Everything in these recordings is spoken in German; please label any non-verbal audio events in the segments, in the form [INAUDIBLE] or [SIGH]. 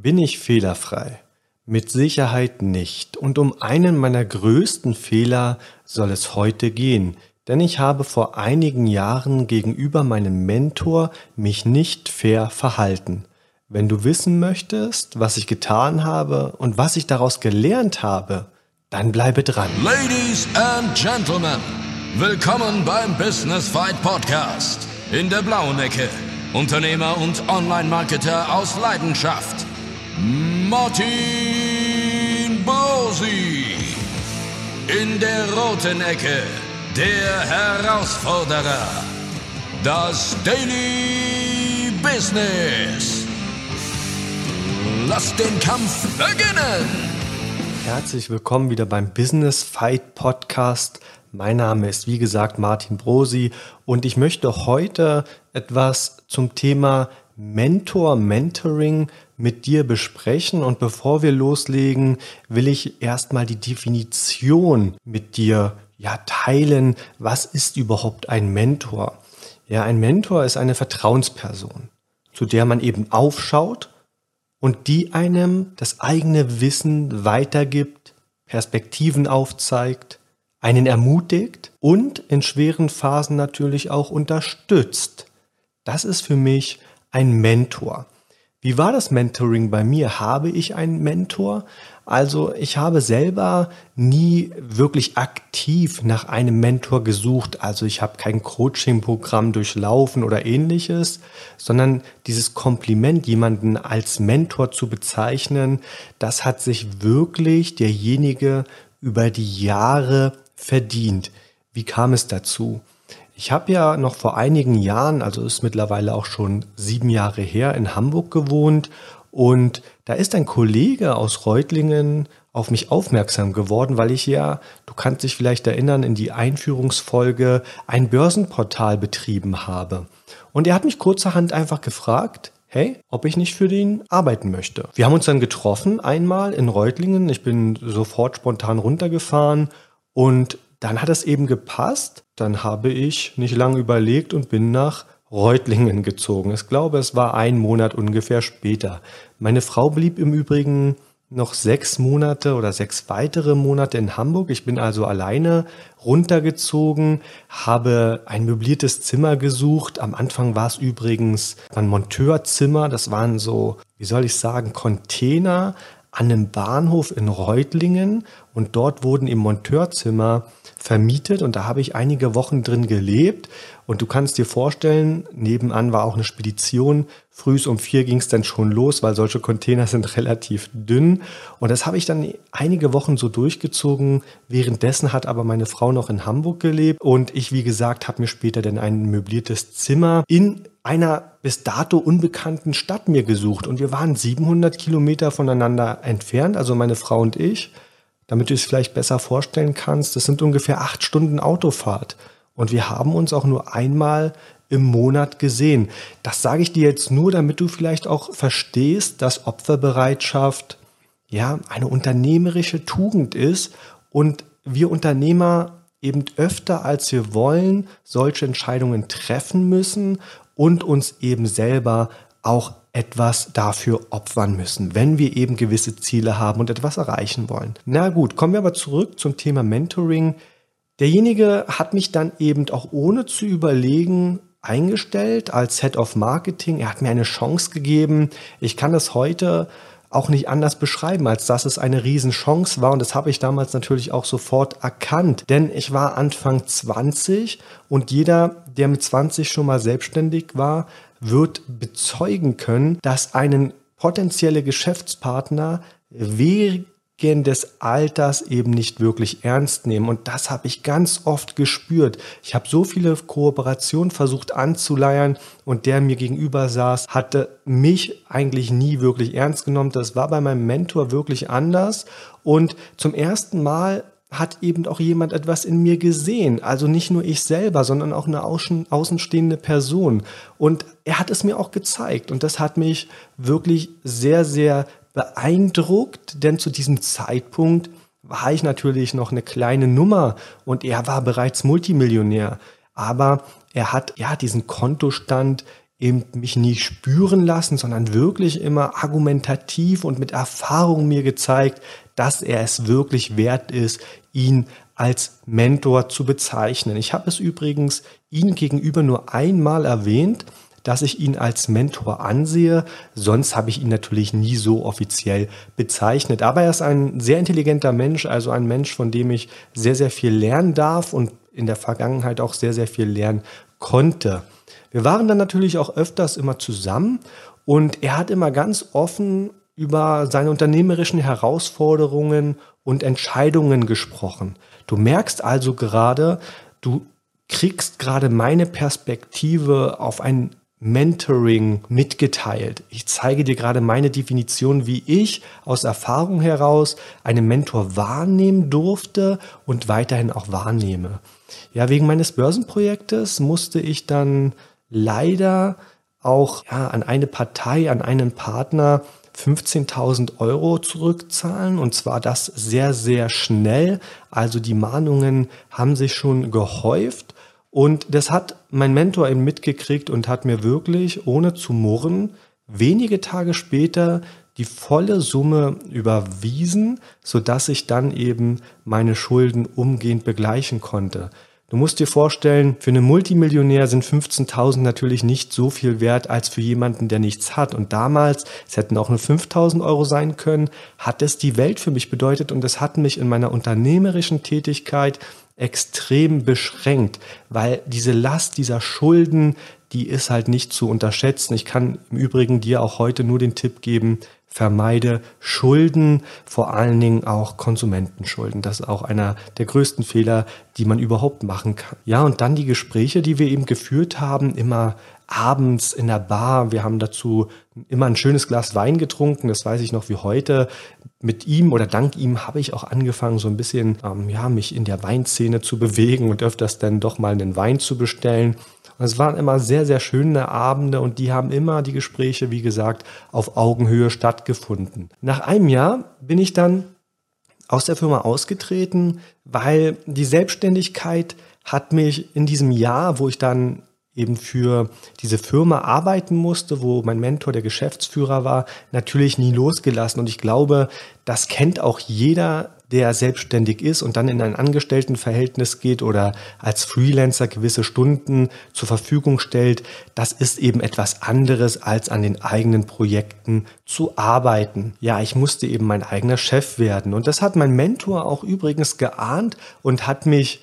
Bin ich fehlerfrei? Mit Sicherheit nicht. Und um einen meiner größten Fehler soll es heute gehen. Denn ich habe vor einigen Jahren gegenüber meinem Mentor mich nicht fair verhalten. Wenn du wissen möchtest, was ich getan habe und was ich daraus gelernt habe, dann bleibe dran. Ladies and Gentlemen, willkommen beim Business Fight Podcast. In der blauen Ecke, Unternehmer und Online-Marketer aus Leidenschaft, Martin Bosi. In der roten Ecke, der Herausforderer, das Daily Business. Lass den Kampf beginnen! Herzlich willkommen wieder beim Business Fight Podcast. Mein Name ist wie gesagt Martin Brosi und ich möchte heute etwas zum Thema Mentor, Mentoring mit dir besprechen. Und bevor wir loslegen, will ich erstmal die Definition mit dir ja, teilen. Was ist überhaupt ein Mentor? Ja, ein Mentor ist eine Vertrauensperson, zu der man eben aufschaut und die einem das eigene Wissen weitergibt, Perspektiven aufzeigt, einen ermutigt und in schweren Phasen natürlich auch unterstützt. Das ist für mich ein Mentor. Wie war das Mentoring bei mir? Habe ich einen Mentor? Also ich habe selber nie wirklich aktiv nach einem Mentor gesucht. Also ich habe kein Coaching-Programm durchlaufen oder ähnliches, sondern dieses Kompliment, jemanden als Mentor zu bezeichnen, das hat sich wirklich derjenige über die Jahre verdient. Wie kam es dazu? Ich habe ja noch vor einigen Jahren, also ist mittlerweile auch schon sieben Jahre her, in Hamburg gewohnt und da ist ein Kollege aus Reutlingen auf mich aufmerksam geworden, weil ich ja, du kannst dich vielleicht erinnern, in die Einführungsfolge ein Börsenportal betrieben habe. Und er hat mich kurzerhand einfach gefragt, hey, ob ich nicht für den arbeiten möchte. Wir haben uns dann getroffen einmal in Reutlingen. Ich bin sofort spontan runtergefahren und dann hat es eben gepasst. Dann habe ich nicht lange überlegt und bin nach Reutlingen gezogen. Ich glaube, es war ein Monat ungefähr später. Meine Frau blieb im Übrigen noch sechs Monate oder sechs weitere Monate in Hamburg. Ich bin also alleine runtergezogen, habe ein möbliertes Zimmer gesucht. Am Anfang war es übrigens ein Monteurzimmer. Das waren so, wie soll ich sagen, Container an einem Bahnhof in Reutlingen und dort wurden im Monteurzimmer vermietet und da habe ich einige Wochen drin gelebt. Und du kannst dir vorstellen, nebenan war auch eine Spedition. Frühs um vier ging es dann schon los, weil solche Container sind [LAUGHS] relativ dünn. Und das habe ich dann einige Wochen so durchgezogen. Währenddessen hat aber meine Frau noch in Hamburg gelebt und ich, wie gesagt, habe mir später dann ein möbliertes Zimmer in einer bis dato unbekannten Stadt mir gesucht. Und wir waren 700 Kilometer voneinander entfernt, also meine Frau und ich. Damit du es vielleicht besser vorstellen kannst, das sind ungefähr acht Stunden Autofahrt. Und wir haben uns auch nur einmal im Monat gesehen. Das sage ich dir jetzt nur, damit du vielleicht auch verstehst, dass Opferbereitschaft ja eine unternehmerische Tugend ist und wir Unternehmer eben öfter als wir wollen solche Entscheidungen treffen müssen und uns eben selber auch etwas dafür opfern müssen, wenn wir eben gewisse Ziele haben und etwas erreichen wollen. Na gut, kommen wir aber zurück zum Thema Mentoring. Derjenige hat mich dann eben auch ohne zu überlegen eingestellt als Head of Marketing. Er hat mir eine Chance gegeben. Ich kann das heute auch nicht anders beschreiben, als dass es eine Riesenchance war. Und das habe ich damals natürlich auch sofort erkannt. Denn ich war Anfang 20 und jeder, der mit 20 schon mal selbstständig war, wird bezeugen können, dass einen potenzielle Geschäftspartner wegen des Alters eben nicht wirklich ernst nehmen. Und das habe ich ganz oft gespürt. Ich habe so viele Kooperationen versucht anzuleiern und der mir gegenüber saß, hatte mich eigentlich nie wirklich ernst genommen. Das war bei meinem Mentor wirklich anders. Und zum ersten Mal hat eben auch jemand etwas in mir gesehen. Also nicht nur ich selber, sondern auch eine außen, außenstehende Person. Und er hat es mir auch gezeigt. Und das hat mich wirklich sehr, sehr beeindruckt, denn zu diesem Zeitpunkt war ich natürlich noch eine kleine Nummer und er war bereits Multimillionär. Aber er hat ja diesen Kontostand eben mich nie spüren lassen, sondern wirklich immer argumentativ und mit Erfahrung mir gezeigt, dass er es wirklich wert ist, ihn als Mentor zu bezeichnen. Ich habe es übrigens ihm gegenüber nur einmal erwähnt, dass ich ihn als Mentor ansehe. Sonst habe ich ihn natürlich nie so offiziell bezeichnet. Aber er ist ein sehr intelligenter Mensch, also ein Mensch, von dem ich sehr, sehr viel lernen darf und in der Vergangenheit auch sehr, sehr viel lernen konnte. Wir waren dann natürlich auch öfters immer zusammen und er hat immer ganz offen über seine unternehmerischen Herausforderungen und Entscheidungen gesprochen. Du merkst also gerade, du kriegst gerade meine Perspektive auf ein Mentoring mitgeteilt. Ich zeige dir gerade meine Definition, wie ich aus Erfahrung heraus einen Mentor wahrnehmen durfte und weiterhin auch wahrnehme. Ja, wegen meines Börsenprojektes musste ich dann leider auch ja, an eine Partei, an einen Partner 15.000 Euro zurückzahlen und zwar das sehr, sehr schnell. Also die Mahnungen haben sich schon gehäuft und das hat mein Mentor eben mitgekriegt und hat mir wirklich, ohne zu murren, wenige Tage später die volle Summe überwiesen, sodass ich dann eben meine Schulden umgehend begleichen konnte. Du musst dir vorstellen, für einen Multimillionär sind 15.000 natürlich nicht so viel wert als für jemanden, der nichts hat. Und damals, es hätten auch nur 5.000 Euro sein können, hat es die Welt für mich bedeutet und es hat mich in meiner unternehmerischen Tätigkeit extrem beschränkt, weil diese Last dieser Schulden, die ist halt nicht zu unterschätzen. Ich kann im Übrigen dir auch heute nur den Tipp geben, vermeide Schulden, vor allen Dingen auch Konsumentenschulden. Das ist auch einer der größten Fehler, die man überhaupt machen kann. Ja, und dann die Gespräche, die wir eben geführt haben, immer abends in der Bar. Wir haben dazu immer ein schönes Glas Wein getrunken, das weiß ich noch wie heute. Mit ihm oder dank ihm habe ich auch angefangen, so ein bisschen ähm, ja, mich in der Weinszene zu [LAUGHS] bewegen und öfters dann doch mal einen Wein zu bestellen. Und es waren immer sehr, sehr schöne Abende und die haben immer die Gespräche, wie gesagt, auf Augenhöhe stattgefunden. Nach einem Jahr bin ich dann aus der Firma ausgetreten, weil die Selbstständigkeit hat mich in diesem Jahr, wo ich dann eben für diese Firma arbeiten musste, wo mein Mentor der Geschäftsführer war, natürlich nie losgelassen. Und ich glaube, das kennt auch jeder, der selbstständig ist und dann in ein Angestelltenverhältnis geht oder als Freelancer gewisse Stunden zur Verfügung stellt, das ist eben etwas anderes, als an den eigenen Projekten zu arbeiten. Ja, ich musste eben mein eigener Chef werden. Und das hat mein Mentor auch übrigens geahnt und hat mich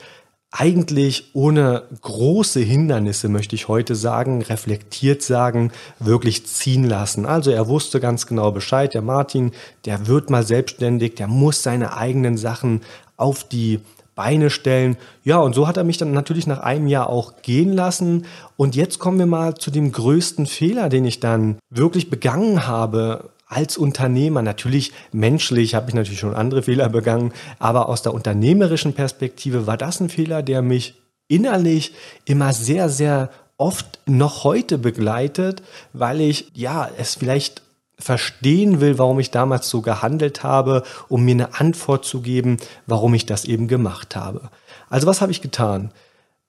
eigentlich ohne große Hindernisse, möchte ich heute sagen, reflektiert sagen, wirklich ziehen lassen. Also er wusste ganz genau Bescheid, der Martin, der wird mal selbstständig, der muss seine eigenen Sachen auf die Beine stellen. Ja, und so hat er mich dann natürlich nach einem Jahr auch gehen lassen. Und jetzt kommen wir mal zu dem größten Fehler, den ich dann wirklich begangen habe als Unternehmer, natürlich menschlich habe ich natürlich schon andere Fehler begangen, aber aus der unternehmerischen Perspektive war das ein Fehler, der mich innerlich immer sehr, sehr oft noch heute begleitet, weil ich ja es vielleicht verstehen will, warum ich damals so gehandelt habe, um mir eine Antwort zu geben, warum ich das eben gemacht habe. Also was habe ich getan?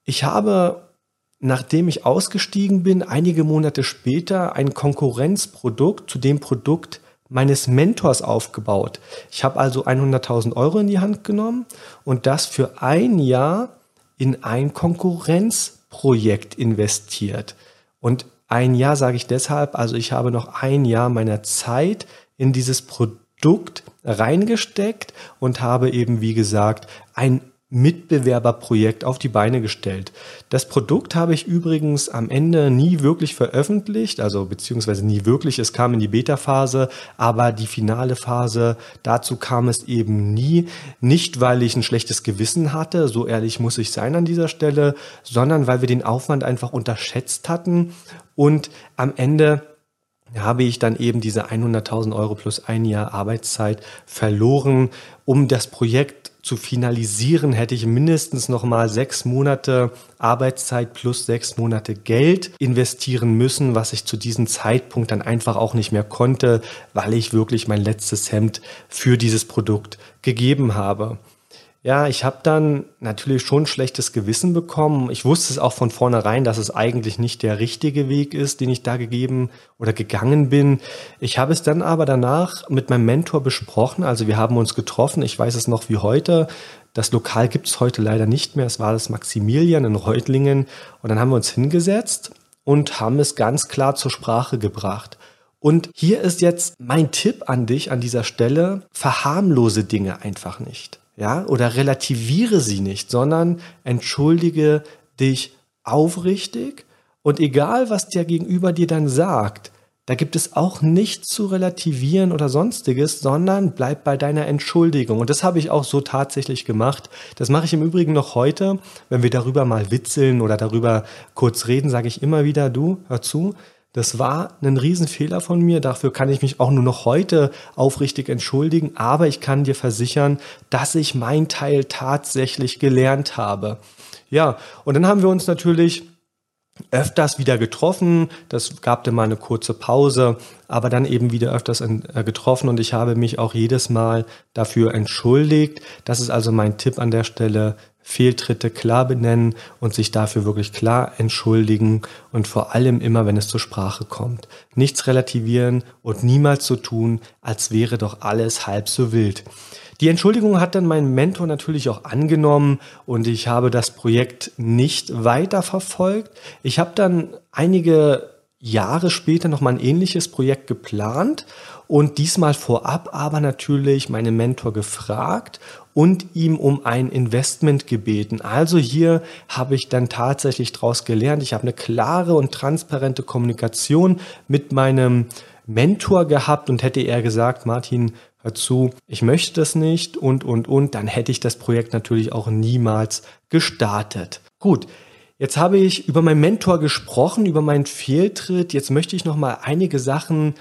Ich habe nachdem ich ausgestiegen bin, einige Monate später ein Konkurrenzprodukt zu dem Produkt meines Mentors aufgebaut. Ich habe also 100.000 Euro in die Hand genommen und das für ein Jahr in ein Konkurrenzprojekt investiert. Und ein Jahr sage ich deshalb, also ich habe noch ein Jahr meiner Zeit in dieses Produkt reingesteckt und habe eben, wie gesagt, ein Mitbewerberprojekt auf die Beine gestellt. Das Produkt habe ich übrigens am Ende nie wirklich veröffentlicht, also beziehungsweise nie wirklich. Es kam in die Beta-Phase, aber die finale Phase, dazu kam es eben nie. Nicht, weil ich ein schlechtes Gewissen hatte, so ehrlich muss ich sein an dieser Stelle, sondern weil wir den Aufwand einfach unterschätzt hatten und am Ende habe ich dann eben diese 100.000 Euro plus ein Jahr Arbeitszeit verloren, um das Projekt zu finalisieren, hätte ich mindestens noch mal sechs Monate Arbeitszeit plus sechs Monate Geld investieren müssen, was ich zu diesem Zeitpunkt dann einfach auch nicht mehr konnte, weil ich wirklich mein letztes Hemd für dieses Produkt gegeben habe. Ja, ich habe dann natürlich schon schlechtes Gewissen bekommen. Ich wusste es auch von vornherein, dass es eigentlich nicht der richtige Weg ist, den ich da gegeben oder gegangen bin. Ich habe es dann aber danach mit meinem Mentor besprochen. Also wir haben uns getroffen. Ich weiß es noch wie heute. Das Lokal gibt es heute leider nicht mehr. Es war das Maximilian in Reutlingen. Und dann haben wir uns hingesetzt und haben es ganz klar zur Sprache gebracht. Und hier ist jetzt mein Tipp an dich an dieser Stelle. Verharmlose Dinge einfach nicht ja, oder relativiere sie nicht, sondern entschuldige dich aufrichtig und egal, was der Gegenüber dir dann sagt, da gibt es auch nichts zu relativieren oder sonstiges, sondern bleib bei deiner Entschuldigung. Und das habe ich auch so tatsächlich gemacht. Das mache ich im Übrigen noch heute, wenn wir darüber mal witzeln oder darüber kurz reden, sage ich immer wieder, du, hör zu, das war ein Riesenfehler von mir. Dafür kann ich mich auch nur noch heute aufrichtig entschuldigen. Aber ich kann dir versichern, dass ich mein Teil tatsächlich gelernt habe. Ja, und dann haben wir uns natürlich öfters wieder getroffen. Das gab dann mal eine kurze Pause, aber dann eben wieder öfters äh, getroffen und ich habe mich auch jedes Mal dafür entschuldigt. Das ist also mein Tipp an der Stelle. Fehltritte klar benennen und sich dafür wirklich klar entschuldigen und vor allem immer, wenn es zur Sprache kommt. Nichts relativieren und niemals so tun, als wäre doch alles halb so wild. Die Entschuldigung hat dann mein Mentor natürlich auch angenommen und ich habe das Projekt nicht weiter verfolgt. Ich habe dann einige Jahre später noch mal ein ähnliches Projekt geplant und diesmal vorab aber natürlich meinen Mentor gefragt und ihm um ein Investment gebeten. Also hier habe ich dann tatsächlich daraus gelernt. Ich habe eine klare und transparente Kommunikation mit meinem Mentor gehabt und hätte er gesagt, Martin, hör zu, ich möchte das nicht und, und, und, dann hätte ich das Projekt natürlich auch niemals gestartet. Gut. Jetzt habe ich über meinen Mentor gesprochen, über meinen Fehltritt. Jetzt möchte ich noch mal einige Sachen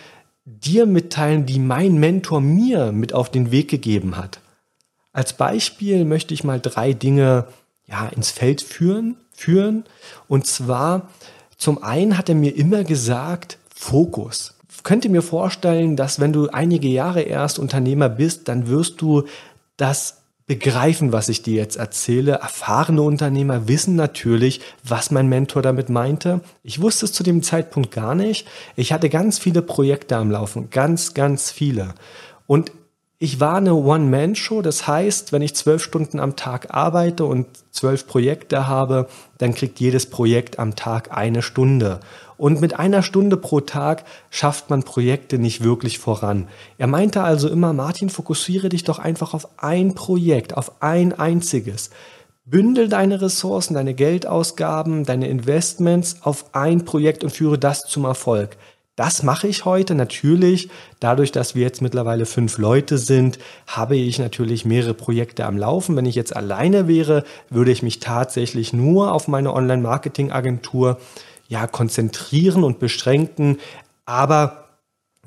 dir mitteilen, die mein Mentor mir mit auf den Weg gegeben hat. Als Beispiel möchte ich mal drei Dinge ja, ins Feld führen, führen. Und zwar, zum einen hat er mir immer gesagt, Fokus. Ich könnte mir vorstellen, dass wenn du einige Jahre erst Unternehmer bist, dann wirst du das begreifen, was ich dir jetzt erzähle. Erfahrene Unternehmer wissen natürlich, was mein Mentor damit meinte. Ich wusste es zu dem Zeitpunkt gar nicht. Ich hatte ganz viele Projekte am Laufen, ganz, ganz viele. Und ich war eine One-Man-Show, das heißt, wenn ich zwölf Stunden am Tag arbeite und zwölf Projekte habe, dann kriegt jedes Projekt am Tag eine Stunde. Und mit einer Stunde pro Tag schafft man Projekte nicht wirklich voran. Er meinte also immer, Martin, fokussiere dich doch einfach auf ein Projekt, auf ein einziges. Bündel deine Ressourcen, deine Geldausgaben, deine Investments auf ein Projekt und führe das zum Erfolg. Das mache ich heute natürlich. Dadurch, dass wir jetzt mittlerweile fünf Leute sind, habe ich natürlich mehrere Projekte am Laufen. Wenn ich jetzt alleine wäre, würde ich mich tatsächlich nur auf meine Online-Marketing-Agentur ja, konzentrieren und beschränken. Aber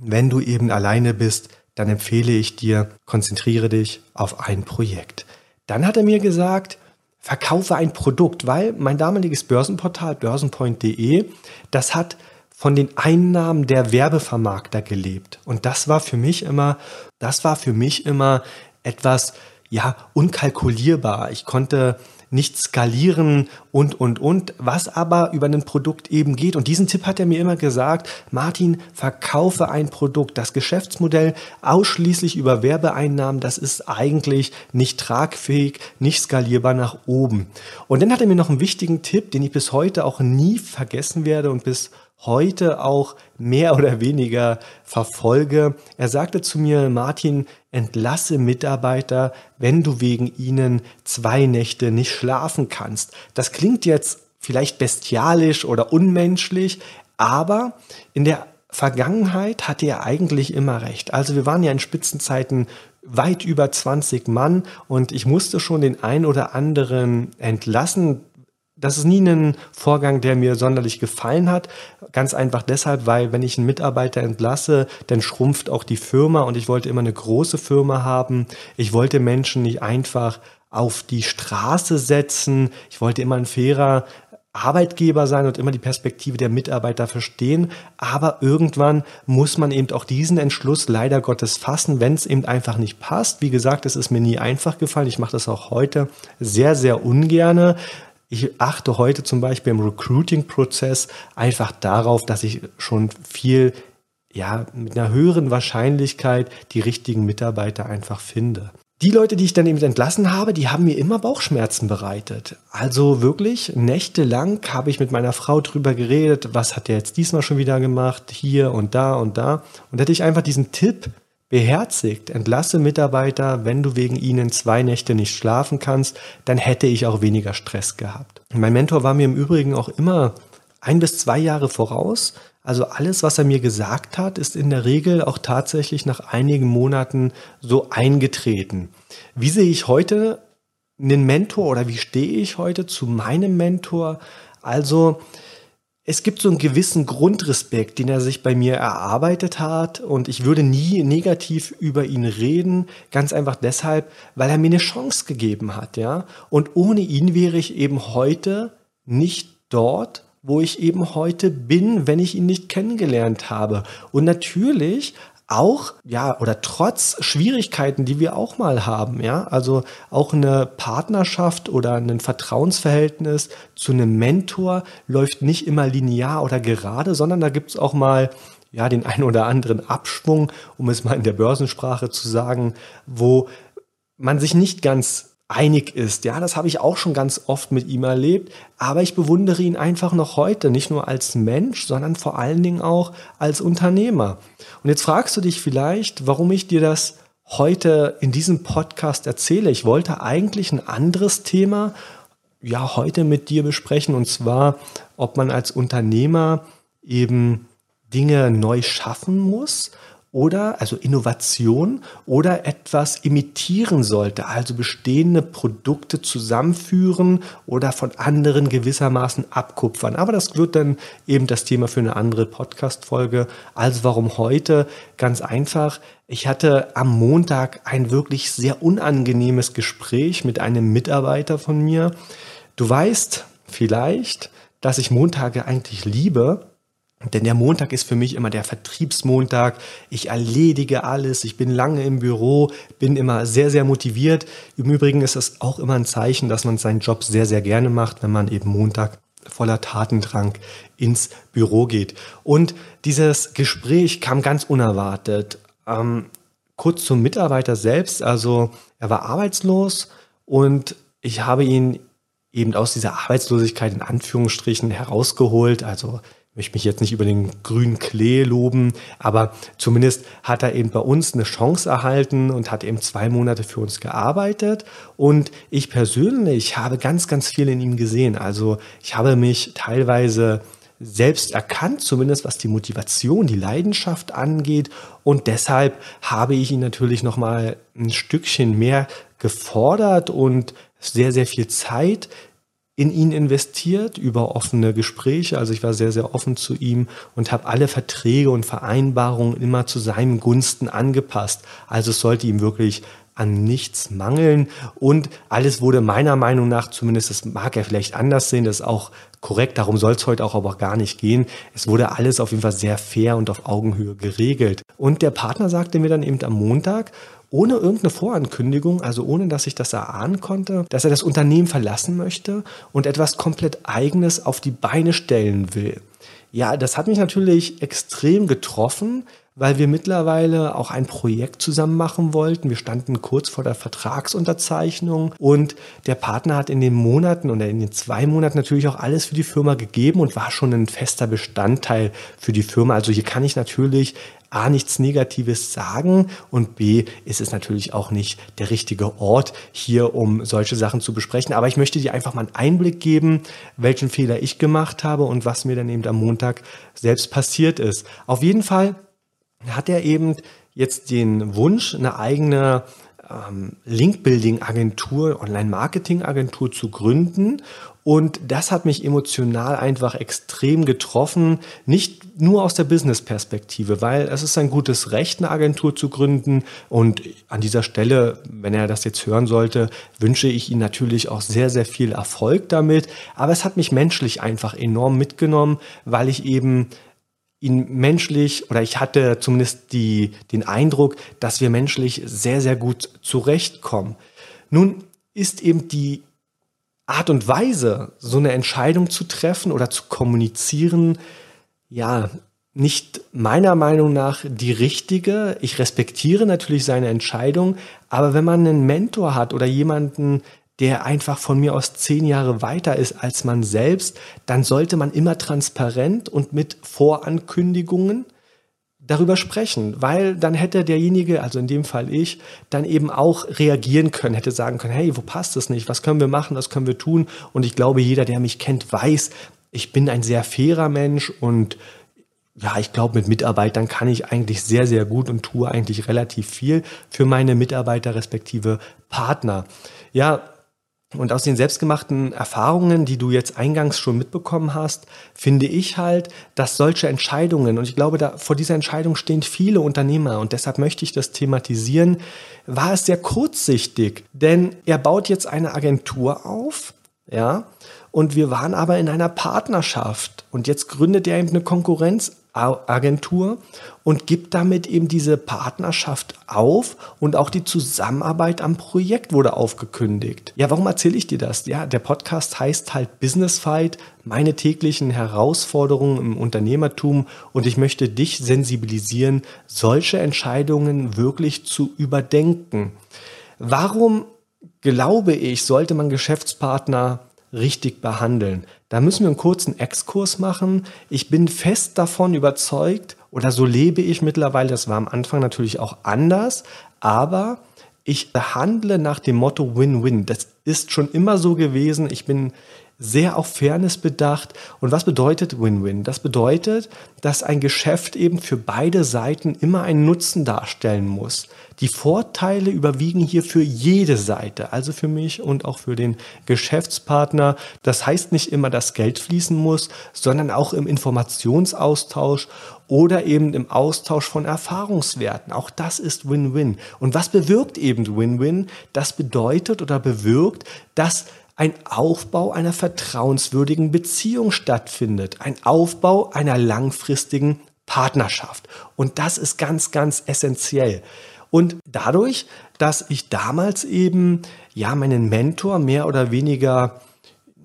wenn du eben alleine bist, dann empfehle ich dir, konzentriere dich auf ein Projekt. Dann hat er mir gesagt, verkaufe ein Produkt, weil mein damaliges Börsenportal börsenpoint.de, das hat von den Einnahmen der Werbevermarkter gelebt. Und das war für mich immer, das war für mich immer etwas, ja, unkalkulierbar. Ich konnte nicht skalieren und, und, und, was aber über ein Produkt eben geht. Und diesen Tipp hat er mir immer gesagt, Martin, verkaufe ein Produkt. Das Geschäftsmodell ausschließlich über Werbeeinnahmen, das ist eigentlich nicht tragfähig, nicht skalierbar nach oben. Und dann hat er mir noch einen wichtigen Tipp, den ich bis heute auch nie vergessen werde und bis heute auch mehr oder weniger verfolge. Er sagte zu mir, Martin, entlasse Mitarbeiter, wenn du wegen ihnen zwei Nächte nicht schlafen kannst. Das klingt jetzt vielleicht bestialisch oder unmenschlich, aber in der Vergangenheit hatte er eigentlich immer recht. Also wir waren ja in Spitzenzeiten weit über 20 Mann und ich musste schon den ein oder anderen entlassen, das ist nie ein Vorgang, der mir sonderlich gefallen hat. Ganz einfach deshalb, weil wenn ich einen Mitarbeiter entlasse, dann schrumpft auch die Firma und ich wollte immer eine große Firma haben. Ich wollte Menschen nicht einfach auf die Straße setzen. Ich wollte immer ein fairer Arbeitgeber sein und immer die Perspektive der Mitarbeiter verstehen. Aber irgendwann muss man eben auch diesen Entschluss leider Gottes fassen, wenn es eben einfach nicht passt. Wie gesagt, es ist mir nie einfach gefallen. Ich mache das auch heute sehr, sehr ungerne. Ich achte heute zum Beispiel im Recruiting-Prozess einfach darauf, dass ich schon viel, ja, mit einer höheren Wahrscheinlichkeit die richtigen Mitarbeiter einfach finde. Die Leute, die ich dann eben entlassen habe, die haben mir immer Bauchschmerzen bereitet. Also wirklich, nächtelang habe ich mit meiner Frau drüber geredet, was hat der jetzt diesmal schon wieder gemacht, hier und da und da. Und hätte ich einfach diesen Tipp beherzigt, entlasse Mitarbeiter, wenn du wegen ihnen zwei Nächte nicht schlafen kannst, dann hätte ich auch weniger Stress gehabt. Mein Mentor war mir im Übrigen auch immer ein bis zwei Jahre voraus. Also alles, was er mir gesagt hat, ist in der Regel auch tatsächlich nach einigen Monaten so eingetreten. Wie sehe ich heute einen Mentor oder wie stehe ich heute zu meinem Mentor? Also es gibt so einen gewissen Grundrespekt, den er sich bei mir erarbeitet hat und ich würde nie negativ über ihn reden, ganz einfach deshalb, weil er mir eine Chance gegeben hat, ja? Und ohne ihn wäre ich eben heute nicht dort, wo ich eben heute bin, wenn ich ihn nicht kennengelernt habe. Und natürlich auch, ja, oder trotz Schwierigkeiten, die wir auch mal haben, ja, also auch eine Partnerschaft oder ein Vertrauensverhältnis zu einem Mentor läuft nicht immer linear oder gerade, sondern da gibt es auch mal ja, den einen oder anderen Abschwung, um es mal in der Börsensprache zu sagen, wo man sich nicht ganz einig ist. Ja, das habe ich auch schon ganz oft mit ihm erlebt, aber ich bewundere ihn einfach noch heute, nicht nur als Mensch, sondern vor allen Dingen auch als Unternehmer. Und jetzt fragst du dich vielleicht, warum ich dir das heute in diesem Podcast erzähle. Ich wollte eigentlich ein anderes Thema ja heute mit dir besprechen und zwar, ob man als Unternehmer eben Dinge neu schaffen muss oder also Innovation oder etwas imitieren sollte, also bestehende Produkte zusammenführen oder von anderen gewissermaßen abkupfern. Aber das wird dann eben das Thema für eine andere Podcast-Folge. Also warum heute? Ganz einfach. Ich hatte am Montag ein wirklich sehr unangenehmes Gespräch mit einem Mitarbeiter von mir. Du weißt vielleicht, dass ich Montage eigentlich liebe, denn der Montag ist für mich immer der Vertriebsmontag. Ich erledige alles. Ich bin lange im Büro, bin immer sehr, sehr motiviert. Im Übrigen ist es auch immer ein Zeichen, dass man seinen Job sehr, sehr gerne macht, wenn man eben Montag voller Tatendrang ins Büro geht. Und dieses Gespräch kam ganz unerwartet. Ähm, kurz zum Mitarbeiter selbst. Also er war arbeitslos und ich habe ihn eben aus dieser Arbeitslosigkeit in Anführungsstrichen herausgeholt. Also möchte mich jetzt nicht über den grünen Klee loben, aber zumindest hat er eben bei uns eine Chance erhalten und hat eben zwei Monate für uns gearbeitet. Und ich persönlich habe ganz, ganz viel in ihm gesehen. Also ich habe mich teilweise selbst erkannt, zumindest was die Motivation, die Leidenschaft angeht. Und deshalb habe ich ihn natürlich noch mal ein Stückchen mehr gefordert und sehr, sehr viel Zeit in ihn investiert über offene Gespräche. Also ich war sehr, sehr offen zu ihm und habe alle Verträge und Vereinbarungen immer zu seinen Gunsten angepasst. Also es sollte ihm wirklich an nichts mangeln und alles wurde meiner Meinung nach, zumindest das mag er vielleicht anders sehen, das ist auch korrekt, darum soll es heute auch aber gar nicht gehen. Es wurde alles auf jeden Fall sehr fair und auf Augenhöhe geregelt. Und der Partner sagte mir dann eben am Montag, ohne irgendeine Vorankündigung, also ohne dass ich das erahnen konnte, dass er das Unternehmen verlassen möchte und etwas komplett eigenes auf die Beine stellen will. Ja, das hat mich natürlich extrem getroffen, weil wir mittlerweile auch ein Projekt zusammen machen wollten. Wir standen kurz vor der Vertragsunterzeichnung und der Partner hat in den Monaten oder in den zwei Monaten natürlich auch alles für die Firma gegeben und war schon ein fester Bestandteil für die Firma. Also hier kann ich natürlich A nichts Negatives sagen und B ist es natürlich auch nicht der richtige Ort hier, um solche Sachen zu besprechen. Aber ich möchte dir einfach mal einen Einblick geben, welchen Fehler ich gemacht habe und was mir dann eben am Montag selbst passiert ist. Auf jeden Fall hat er eben jetzt den Wunsch, eine eigene ähm, Link-Building-Agentur, Online-Marketing-Agentur zu gründen. Und das hat mich emotional einfach extrem getroffen, nicht nur aus der Business-Perspektive, weil es ist ein gutes Recht, eine Agentur zu gründen. Und an dieser Stelle, wenn er das jetzt hören sollte, wünsche ich ihm natürlich auch sehr, sehr viel Erfolg damit. Aber es hat mich menschlich einfach enorm mitgenommen, weil ich eben ihn menschlich oder ich hatte zumindest die, den Eindruck, dass wir menschlich sehr, sehr gut zurechtkommen. Nun ist eben die Art und Weise, so eine Entscheidung zu treffen oder zu kommunizieren, ja, nicht meiner Meinung nach die richtige. Ich respektiere natürlich seine Entscheidung, aber wenn man einen Mentor hat oder jemanden, der einfach von mir aus zehn Jahre weiter ist als man selbst, dann sollte man immer transparent und mit Vorankündigungen darüber sprechen, weil dann hätte derjenige, also in dem Fall ich, dann eben auch reagieren können, hätte sagen können, hey, wo passt es nicht? Was können wir machen? Was können wir tun? Und ich glaube, jeder, der mich kennt, weiß, ich bin ein sehr fairer Mensch und ja, ich glaube, mit Mitarbeitern kann ich eigentlich sehr, sehr gut und tue eigentlich relativ viel für meine Mitarbeiter respektive Partner. Ja, und aus den selbstgemachten Erfahrungen, die du jetzt eingangs schon mitbekommen hast, finde ich halt, dass solche Entscheidungen, und ich glaube, da, vor dieser Entscheidung stehen viele Unternehmer, und deshalb möchte ich das thematisieren, war es sehr kurzsichtig, denn er baut jetzt eine Agentur auf, ja, und wir waren aber in einer Partnerschaft, und jetzt gründet er eben eine Konkurrenz Agentur und gibt damit eben diese Partnerschaft auf und auch die Zusammenarbeit am Projekt wurde aufgekündigt. Ja, warum erzähle ich dir das? Ja, der Podcast heißt halt Business Fight, meine täglichen Herausforderungen im Unternehmertum und ich möchte dich sensibilisieren, solche Entscheidungen wirklich zu überdenken. Warum glaube ich, sollte man Geschäftspartner richtig behandeln. Da müssen wir einen kurzen Exkurs machen. Ich bin fest davon überzeugt, oder so lebe ich mittlerweile, das war am Anfang natürlich auch anders, aber ich behandle nach dem Motto Win-Win. Das ist schon immer so gewesen. Ich bin sehr auf Fairness bedacht. Und was bedeutet Win-Win? Das bedeutet, dass ein Geschäft eben für beide Seiten immer einen Nutzen darstellen muss. Die Vorteile überwiegen hier für jede Seite, also für mich und auch für den Geschäftspartner. Das heißt nicht immer, dass Geld fließen muss, sondern auch im Informationsaustausch oder eben im Austausch von Erfahrungswerten. Auch das ist Win-Win. Und was bewirkt eben Win-Win? Das bedeutet oder bewirkt, dass ein Aufbau einer vertrauenswürdigen Beziehung stattfindet, ein Aufbau einer langfristigen Partnerschaft. Und das ist ganz, ganz essentiell. Und dadurch, dass ich damals eben ja meinen Mentor mehr oder weniger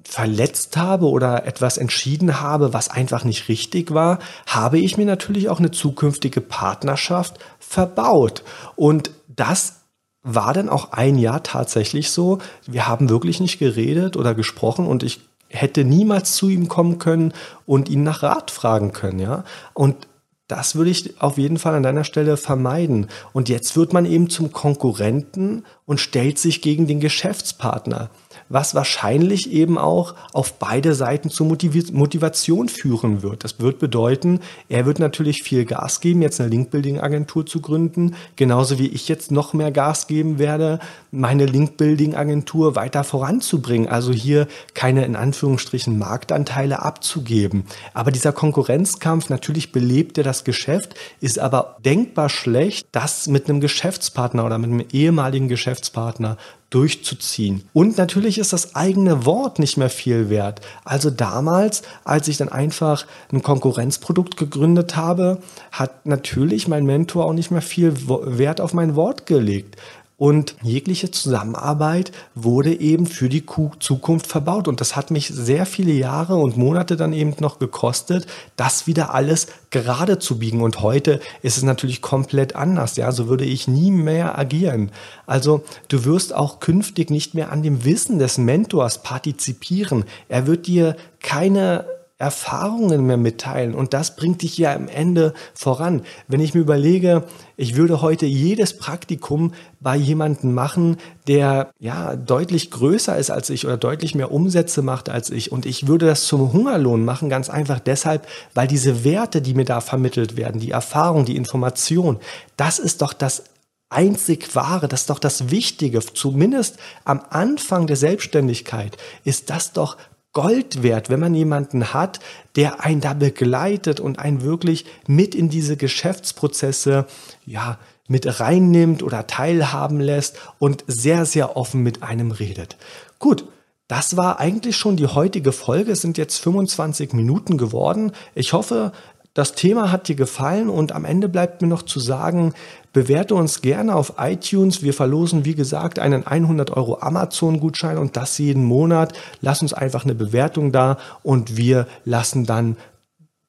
verletzt habe oder etwas entschieden habe, was einfach nicht richtig war, habe ich mir natürlich auch eine zukünftige Partnerschaft verbaut. Und das war dann auch ein Jahr tatsächlich so. Wir haben wirklich nicht geredet oder gesprochen und ich hätte niemals zu ihm kommen können und ihn nach Rat fragen können, ja. Und das würde ich auf jeden Fall an deiner Stelle vermeiden. Und jetzt wird man eben zum Konkurrenten und stellt sich gegen den Geschäftspartner was wahrscheinlich eben auch auf beide Seiten zur Motivation führen wird. Das wird bedeuten, er wird natürlich viel Gas geben, jetzt eine Link-Building-Agentur zu gründen, genauso wie ich jetzt noch mehr Gas geben werde, meine Link-Building-Agentur weiter voranzubringen, also hier keine in Anführungsstrichen Marktanteile abzugeben. Aber dieser Konkurrenzkampf, natürlich belebt er das Geschäft, ist aber denkbar schlecht, das mit einem Geschäftspartner oder mit einem ehemaligen Geschäftspartner durchzuziehen. Und natürlich ist das eigene Wort nicht mehr viel wert. Also damals, als ich dann einfach ein Konkurrenzprodukt gegründet habe, hat natürlich mein Mentor auch nicht mehr viel Wert auf mein Wort gelegt. Und jegliche Zusammenarbeit wurde eben für die Zukunft verbaut. Und das hat mich sehr viele Jahre und Monate dann eben noch gekostet, das wieder alles gerade zu biegen. Und heute ist es natürlich komplett anders. Ja, so würde ich nie mehr agieren. Also du wirst auch künftig nicht mehr an dem Wissen des Mentors partizipieren. Er wird dir keine Erfahrungen mehr mitteilen. Und das bringt dich ja am Ende voran. Wenn ich mir überlege, ich würde heute jedes Praktikum bei jemandem machen, der ja deutlich größer ist als ich oder deutlich mehr Umsätze macht als ich. Und ich würde das zum Hungerlohn machen, ganz einfach deshalb, weil diese Werte, die mir da vermittelt werden, die Erfahrung, die Information, das ist doch das einzig wahre, das ist doch das Wichtige. Zumindest am Anfang der Selbstständigkeit ist das doch Gold wert, wenn man jemanden hat, der einen da begleitet und einen wirklich mit in diese Geschäftsprozesse, ja, mit reinnimmt oder teilhaben lässt und sehr, sehr offen mit einem redet. Gut, das war eigentlich schon die heutige Folge. Es sind jetzt 25 Minuten geworden. Ich hoffe, das Thema hat dir gefallen und am Ende bleibt mir noch zu sagen, bewerte uns gerne auf iTunes. Wir verlosen, wie gesagt, einen 100 Euro Amazon-Gutschein und das jeden Monat. Lass uns einfach eine Bewertung da und wir lassen dann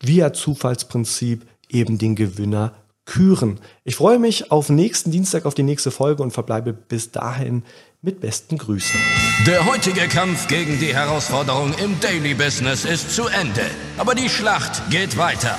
via Zufallsprinzip eben den Gewinner küren. Ich freue mich auf nächsten Dienstag auf die nächste Folge und verbleibe bis dahin mit besten Grüßen. Der heutige Kampf gegen die Herausforderung im Daily Business ist zu Ende, aber die Schlacht geht weiter.